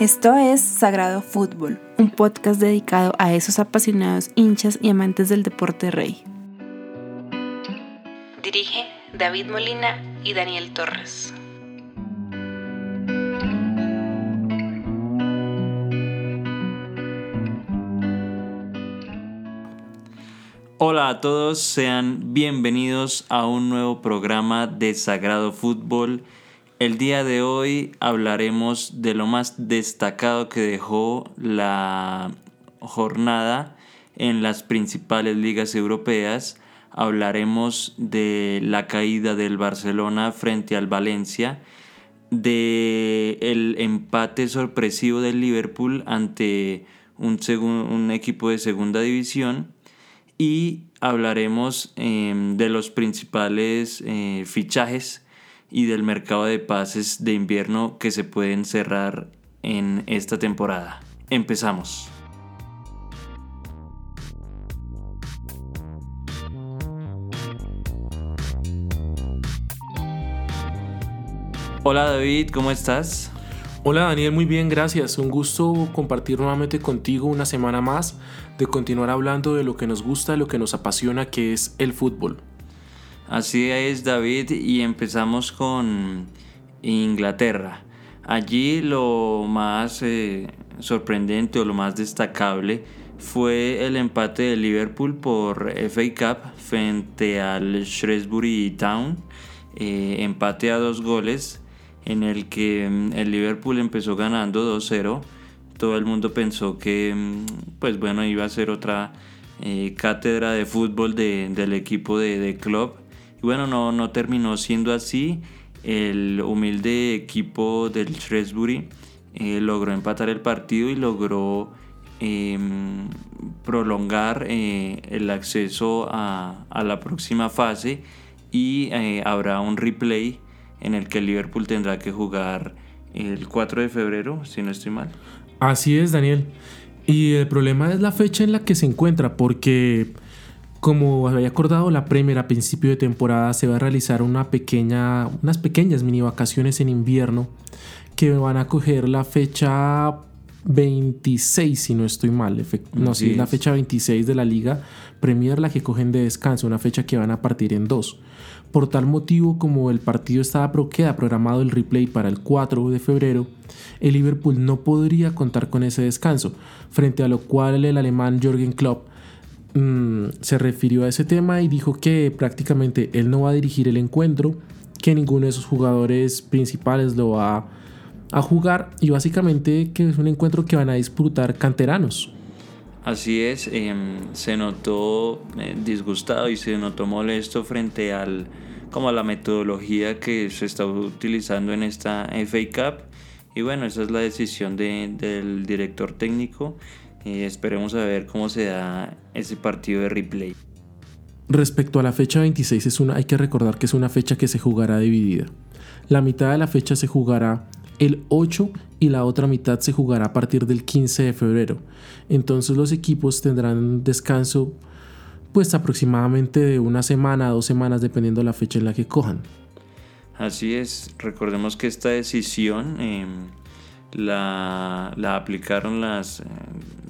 Esto es Sagrado Fútbol, un podcast dedicado a esos apasionados hinchas y amantes del deporte rey. Dirige David Molina y Daniel Torres. Hola a todos, sean bienvenidos a un nuevo programa de Sagrado Fútbol. El día de hoy hablaremos de lo más destacado que dejó la jornada en las principales ligas europeas. Hablaremos de la caída del Barcelona frente al Valencia, de el empate sorpresivo del Liverpool ante un, equipo de segunda división y hablaremos em, de los principales eh, fichajes y del mercado de pases de invierno que se pueden cerrar en esta temporada. Empezamos. Hola David, ¿cómo estás? Hola Daniel, muy bien, gracias. Un gusto compartir nuevamente contigo una semana más, de continuar hablando de lo que nos gusta, lo que nos apasiona, que es el fútbol. Así es David, y empezamos con Inglaterra. Allí lo más eh, sorprendente o lo más destacable fue el empate de Liverpool por FA Cup frente al Shrewsbury Town. Eh, empate a dos goles en el que mm, el Liverpool empezó ganando 2-0. Todo el mundo pensó que, mm, pues bueno, iba a ser otra eh, cátedra de fútbol del equipo de, de club. Y bueno, no, no terminó siendo así. El humilde equipo del Shrewsbury eh, logró empatar el partido y logró em, prolongar eh, el acceso a, a, la próxima fase y habrá un replay en el que Liverpool tendrá que jugar el 4 de febrero, si no estoy mal. Así es, Daniel. Y el problema es la fecha en la que se encuentra, porque como había acordado la Premier a principio de temporada, se va a realizar una pequeña, unas pequeñas mini vacaciones en invierno que van a coger la fecha 26, si no estoy mal. No, sí, la fecha 26 de la Liga Premier, la que cogen de descanso, una fecha que van a partir en dos. Por tal motivo, como el partido estaba queda programado el replay para el 4 de febrero, el Liverpool no podría contar con ese descanso, frente a lo cual el alemán Jürgen Klopp mm, se refirió a ese tema y dijo que prácticamente él no va a dirigir el encuentro, que ninguno de sus jugadores principales lo va a jugar y básicamente que es un encuentro que van a disputar canteranos. Así es, em, se notó eh, disgustado y se notó molesto frente al como a la metodología que se está utilizando en esta FA Cup. Y bueno, esa es la decisión del director técnico. Y esperemos a ver cómo se da ese partido de replay. Respecto a la fecha 26, es una, hay que recordar que es una fecha que se jugará dividida. La mitad de la fecha se jugará el 8 y la otra mitad se jugará a partir del 15 de febrero. Entonces los equipos tendrán descanso pues aproximadamente de una semana a dos semanas dependiendo de la fecha en la que cojan. Así es, recordemos que esta decisión em, la, aplicaron las, eh,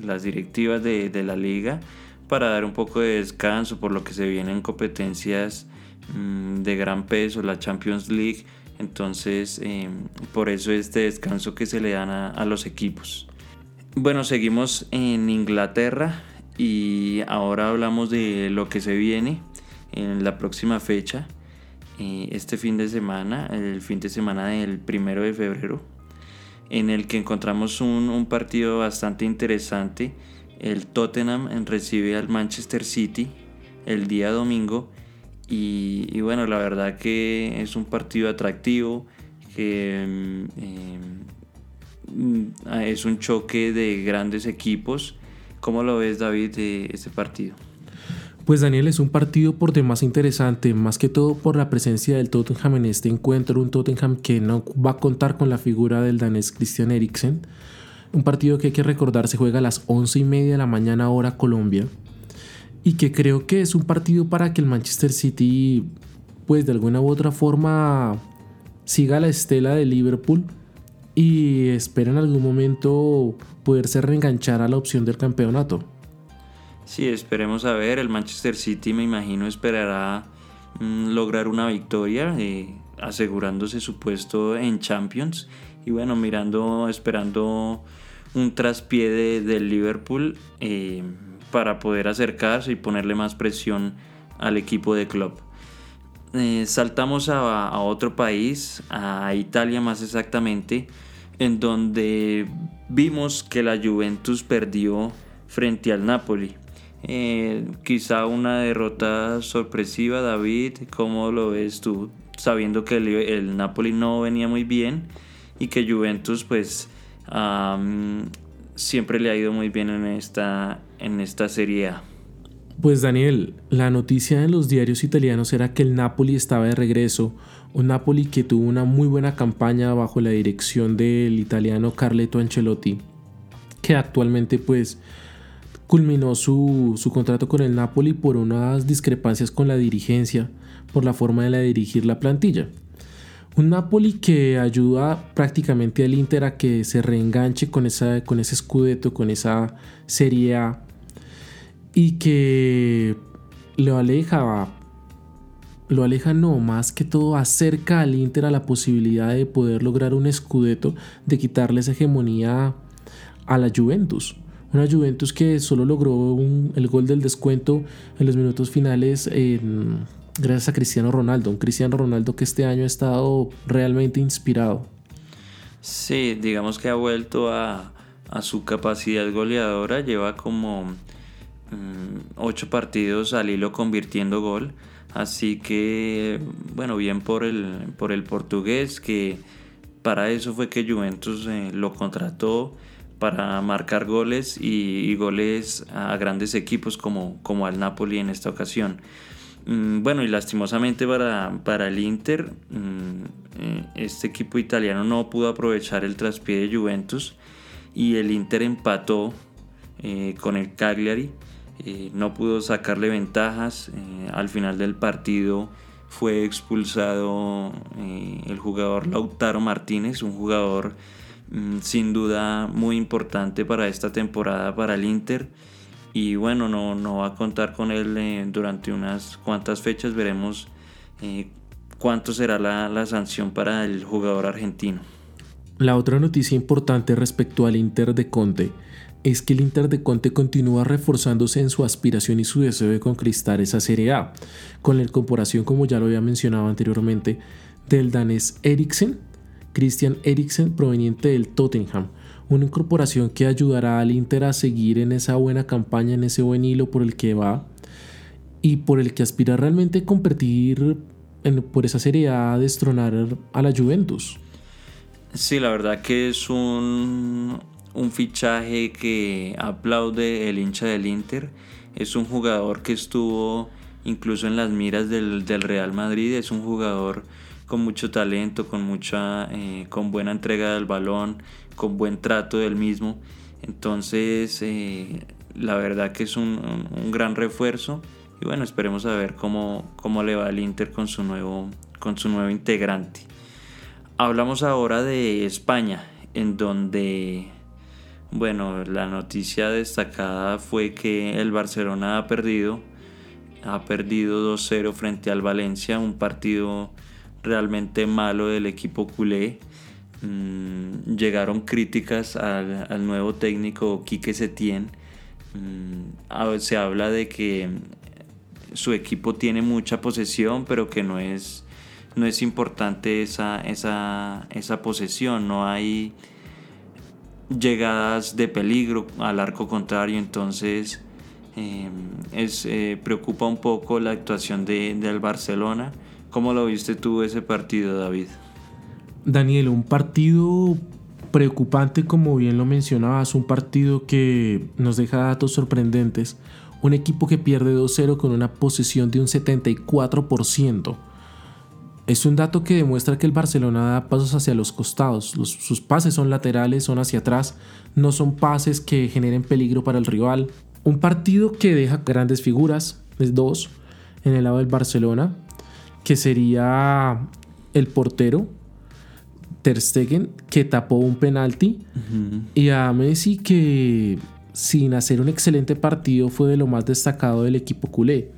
las directivas de, de, la liga para dar un poco de descanso por lo que se vienen competencias mm, de gran peso, la Champions League entonces, em, por eso este descanso que se le dan a, los equipos. Bueno, seguimos en Inglaterra y ahora hablamos de lo que se viene en la próxima fecha. Eh, este fin de semana, el fin de semana del primero de febrero, en el que encontramos un, partido bastante interesante. El Tottenham recibe al Manchester City el día domingo y, bueno, la verdad que es un partido atractivo, que mm, mm, es un choque de grandes equipos. ¿Cómo lo ves, David, de este partido? Pues Daniel es un partido por demás interesante, más que todo por la presencia del Tottenham en este encuentro, un Tottenham que no va a contar con la figura del danés Christian Eriksen. Un partido que hay que recordar se juega a las 11 y media de la mañana hora Colombia y que creo que es un partido para que el Manchester City pues de alguna u otra forma siga la estela de Liverpool y espera en algún momento poderse reenganchar a la opción del campeonato. Sí, esperemos a ver. El Manchester City me imagino esperará mm, lograr una victoria, eh, asegurándose su puesto en Champions. Y bueno, mirando, esperando un traspié de, del Liverpool eh, para poder acercarse y ponerle más presión al equipo de club. Eh, saltamos a, a, otro país, a Italia más exactamente, en donde vimos que la Juventus perdió frente al Napoli. Eh, quizá una derrota sorpresiva, David, ¿cómo lo ves tú? Sabiendo que el, Napoli no venía muy bien y que Juventus pues siempre le ha ido muy bien en esta, en esta Serie. Pues Daniel, la noticia en los diarios italianos era que el Napoli estaba de regreso, un Napoli que tuvo una muy buena campaña bajo la dirección del italiano Carleto Ancelotti, que actualmente pues culminó su, su contrato con el Napoli por unas discrepancias con la dirigencia, por la forma de la dirigir la plantilla. Un Napoli que ayuda prácticamente al Inter a que se reenganche con, esa, con ese escudeto, con esa Serie A y que lo aleja, lo aleja no, más que todo acerca al Inter a la posibilidad de poder lograr un escudeto, de quitarle hegemonía a la Juventus. Una Juventus que solo logró el gol del descuento en los minutos finales gracias a Cristiano Ronaldo. Un Cristiano Ronaldo que este año ha estado realmente inspirado. Sí, digamos que ha vuelto a, a su capacidad goleadora. Lleva como Mm, ocho partidos al hilo convirtiendo gol. Así que, bueno, bien por el, por el portugués, que para eso fue que Juventus eh, lo contrató, para marcar goles y, goles a grandes equipos como, como al Napoli en esta ocasión. Mm, bueno, y lastimosamente para, para el Inter, mm, eh, este equipo italiano no pudo aprovechar el traspié de Juventus y el Inter empató eh, con el Cagliari eh, no pudo sacarle ventajas. Eh, al final del partido fue expulsado el jugador Lautaro Martínez, un jugador sin duda muy importante para esta temporada para el Inter. Y bueno, no, no va a contar con él durante unas cuantas fechas. Veremos cuánto será la, la sanción para el jugador argentino. La otra noticia importante respecto al Inter de Conte es que el Inter de Conte continúa reforzándose en su aspiración y su deseo de conquistar esa Serie A, con la incorporación, como ya lo había mencionado anteriormente, del danés Eriksen, Christian Eriksen, proveniente del Tottenham. Una incorporación que ayudará al Inter a seguir en esa buena campaña, en ese buen hilo por el que va y por el que aspira realmente a competir por esa Serie A, destronar a la Juventus. Sí, la verdad que es un, un fichaje que aplaude el hincha del Inter. Es un jugador que estuvo incluso en las miras del, Real Madrid. Es un jugador con mucho talento, con mucha, eh, con buena entrega del balón, con buen trato del mismo. Entonces, eh, la verdad que es un, gran refuerzo. Y bueno, esperemos a ver cómo, cómo le va al Inter con su nuevo, con su nuevo integrante. Hablamos ahora de España, en donde bueno, la noticia destacada fue que el Barcelona ha perdido, ha perdido 2-0 frente al Valencia, un partido realmente malo del equipo culé. Mm, llegaron críticas al, nuevo técnico Quique Setién. Mm, se habla de que su equipo tiene mucha posesión, pero que no es, no es importante esa, esa, esa posesión, no hay llegadas de peligro al arco contrario, entonces em, es, eh, preocupa un poco la actuación de, del Barcelona. ¿Cómo lo viste tú ese partido, David? Daniel, un partido preocupante como bien lo mencionabas, un partido que nos deja datos sorprendentes, un equipo que pierde 2-0 con una posesión de un 74%. Es un dato que demuestra que el Barcelona da pasos hacia los costados. sus pases son laterales, son hacia atrás, no son pases que generen peligro para el rival. Un partido que deja grandes figuras, es dos, en el lado del Barcelona, que sería el portero, Ter Stegen que tapó un penalti y a Messi que sin hacer un excelente partido fue de lo más destacado del equipo culé.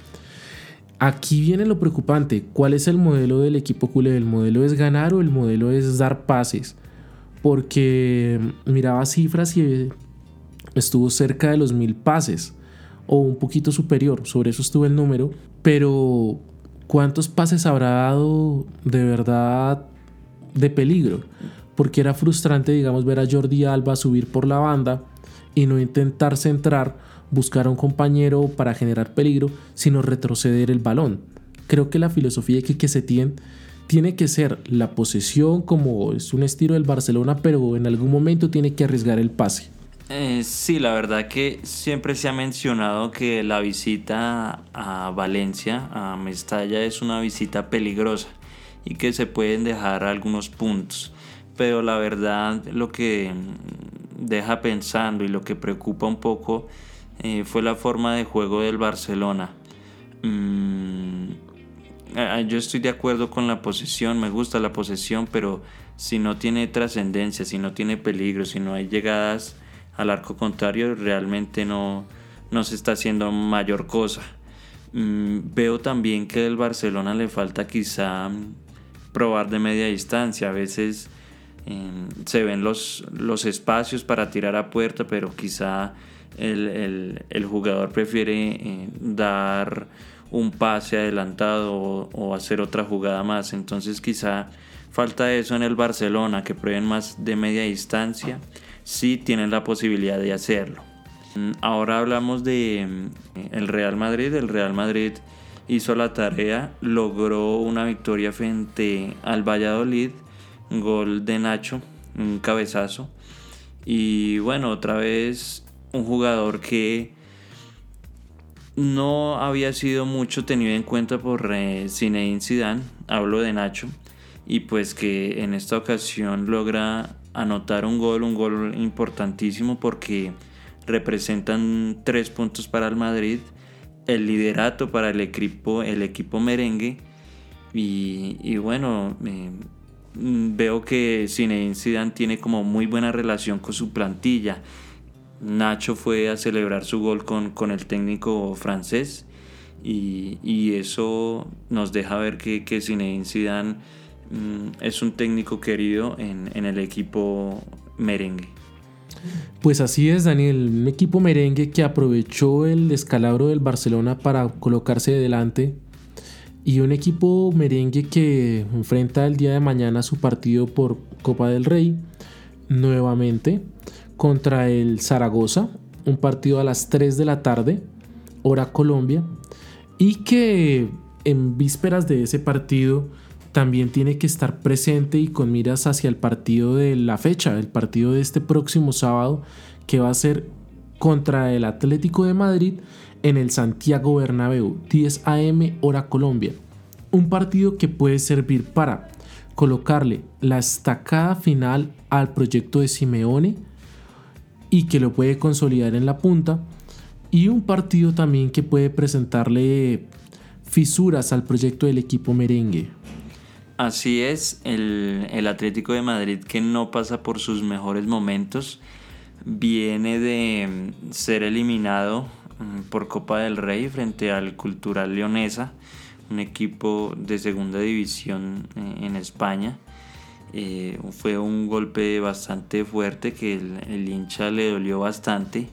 Aquí viene lo preocupante, ¿cuál es el modelo del equipo culé? ¿El modelo es ganar o el modelo es dar pases? Porque miraba cifras y estuvo cerca de los mil pases o un poquito superior, sobre eso estuvo el número, pero ¿cuántos pases habrá dado de verdad de peligro? Porque era frustrante, digamos, ver a Jordi Alba subir por la banda y no intentar centrar, buscar a un compañero para generar peligro, sino retroceder el balón. Creo que la filosofía que, que se tiene tiene que ser la posesión como es un estilo del Barcelona, pero en algún momento tiene que arriesgar el pase. Eh, sí, la verdad que siempre se ha mencionado que la visita a Valencia, a Mestalla, es una visita peligrosa y que se pueden dejar algunos puntos. Pero la verdad lo que deja pensando y lo que preocupa un poco eh, fue la forma de juego del Barcelona. Mm, yo estoy de acuerdo con la posesión, me gusta la posesión, pero si no tiene trascendencia, si no tiene peligro, si no hay llegadas al arco contrario, realmente no, se está haciendo mayor cosa. Mm, veo también que al Barcelona le falta quizá probar de media distancia. A veces se ven los, los espacios para tirar a puerta, pero quizá el, jugador prefiere eh, dar un pase adelantado o, hacer otra jugada más. Entonces quizá falta eso en el Barcelona, que prueben más de media distancia, si tienen la posibilidad de hacerlo. Ahora hablamos de mm, el Real Madrid. El Real Madrid hizo la tarea, logró una victoria frente al Valladolid gol de Nacho, un cabezazo. Y bueno, otra vez un jugador que no había sido mucho tenido en cuenta por eh, Zinedine Zidane, hablo de Nacho, y pues que en esta ocasión logra anotar un gol, un gol importantísimo porque representan tres puntos para el Madrid, el liderato para el equipo, el equipo merengue y, bueno, eh, veo que Zinedine Zidane tiene como muy buena relación con su plantilla. Nacho fue a celebrar su gol con, con el técnico francés y, y, eso nos deja ver que, que Zinedine Zidane es un técnico querido en, en el equipo merengue. Pues así es, Daniel, un equipo merengue que aprovechó el descalabro del Barcelona para colocarse delante y un equipo merengue que enfrenta el día de mañana su partido por Copa del Rey nuevamente contra el Zaragoza, un partido a las 3 de la tarde, hora Colombia, y que en vísperas de ese partido también tiene que estar presente y con miras hacia el partido de la fecha, el partido de este próximo sábado, que va a ser contra el Atlético de Madrid en el Santiago Bernabéu, 10 a.m. hora Colombia. Un partido que puede servir para colocarle la estacada final al proyecto de Simeone y que lo puede consolidar en la punta. Y un partido también que puede presentarle fisuras al proyecto del equipo merengue. Así es, el, el Atlético de Madrid que no pasa por sus mejores momentos viene de ser eliminado Mm, por Copa del Rey frente al Cultural Leonesa, un equipo de segunda división eh, en España. Eh, fue un golpe bastante fuerte que el, hincha le dolió bastante.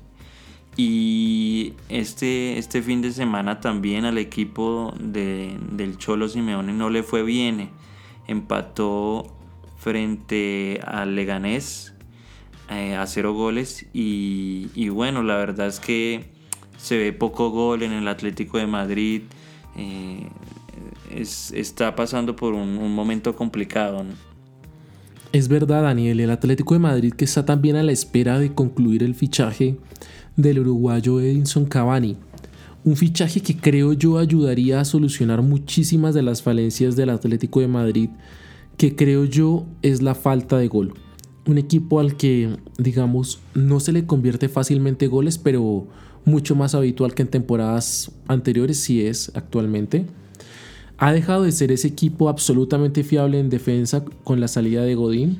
Y este, este fin de semana también al equipo del Cholo Simeone no le fue bien. Empató frente al Leganés eh, a cero goles. Y, bueno, la verdad es que se ve poco gol en el Atlético de Madrid. Eh, está pasando por un, momento complicado. Es verdad, Daniel, el Atlético de Madrid que está también a la espera de concluir el fichaje del uruguayo Edinson Cavani. Un fichaje que creo yo ayudaría a solucionar muchísimas de las falencias del Atlético de Madrid, que creo yo es la falta de gol. Un equipo al que, digamos, no se le convierte fácilmente goles, pero mucho más habitual que en temporadas anteriores, si es actualmente. ha dejado de ser ese equipo absolutamente fiable en defensa con la salida de Godín.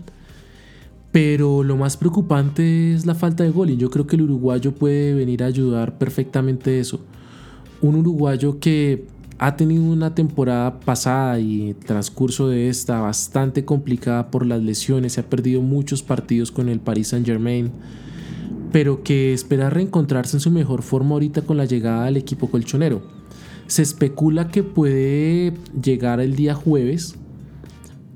Pero lo más preocupante es la falta de gol y yo creo que el uruguayo puede venir a ayudar perfectamente eso. Un uruguayo que ha tenido una temporada pasada y transcurso de esta bastante complicada por las lesiones, se ha perdido muchos partidos con el Paris Saint Germain, pero que espera reencontrarse en su mejor forma ahorita con la llegada del equipo colchonero. Se especula que puede llegar el día jueves.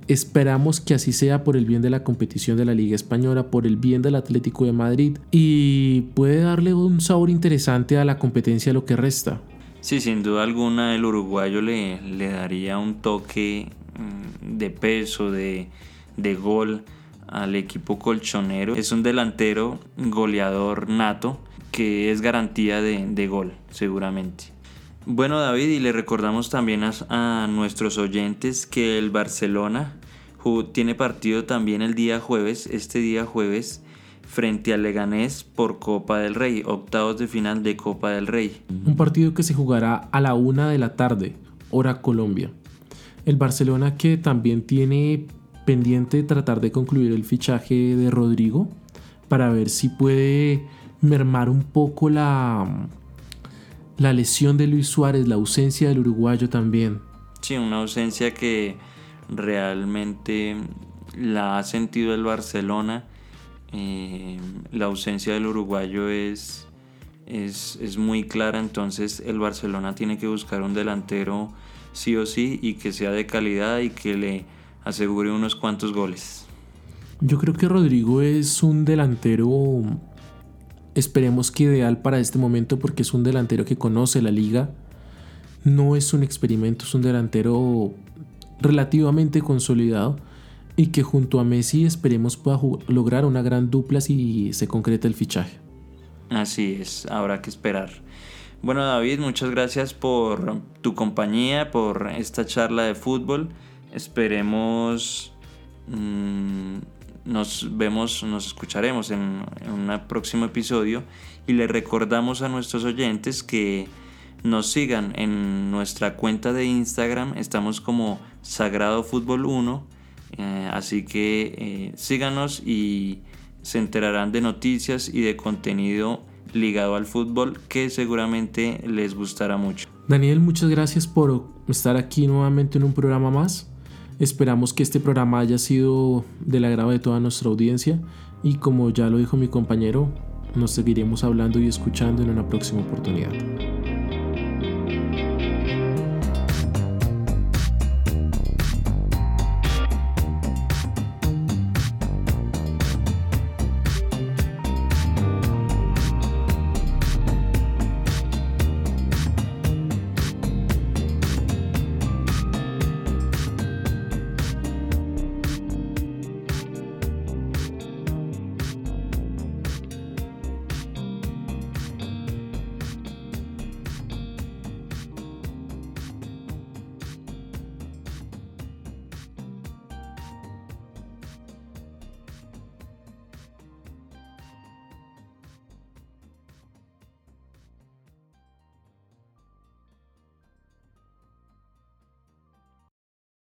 Esperamos que así sea por el bien de la competición de la Liga Española, por el bien del Atlético de Madrid y puede darle un sabor interesante a la competencia lo que resta. Sí, sin duda alguna el uruguayo le, le daría un toque mm, de peso, de, de gol al equipo colchonero. Es un delantero goleador nato que es garantía de, gol, seguramente. Bueno David, y le recordamos también a, nuestros oyentes que el Barcelona tiene partido también el día jueves, este día jueves, frente al Leganés por Copa del Rey, octavos de final de Copa del Rey. Un partido que se jugará a la una de la tarde, hora Colombia. El Barcelona que también tiene pendiente tratar de concluir el fichaje de Rodrigo para ver si puede mermar un poco la, la lesión de Luis Suárez, la ausencia del uruguayo también. Sí, una ausencia que realmente la ha sentido el Barcelona. Eh, la ausencia del uruguayo es, es, es muy clara, entonces el Barcelona tiene que buscar un delantero sí o sí y que sea de calidad y que le asegure unos cuantos goles. Yo creo que Rodrigo es un delantero, esperemos que ideal para este momento porque es un delantero que conoce la liga. No es un experimento, es un delantero relativamente consolidado y que junto a Messi esperemos pueda lograr una gran dupla si se concreta el fichaje. Así es, habrá que esperar. Bueno David, muchas gracias por tu compañía, por esta charla de fútbol. Esperemos mm, nos vemos, nos escucharemos en, un próximo episodio y le recordamos a nuestros oyentes que nos sigan en nuestra cuenta de Instagram, estamos como Sagrado Fútbol 1, eh, así que eh, síganos y se enterarán de noticias y de contenido ligado al fútbol que seguramente les gustará mucho. Daniel, muchas gracias por estar aquí nuevamente en un programa más. Esperamos que este programa haya sido del agrado de toda nuestra audiencia y como ya lo dijo mi compañero, nos seguiremos hablando y escuchando en una próxima oportunidad.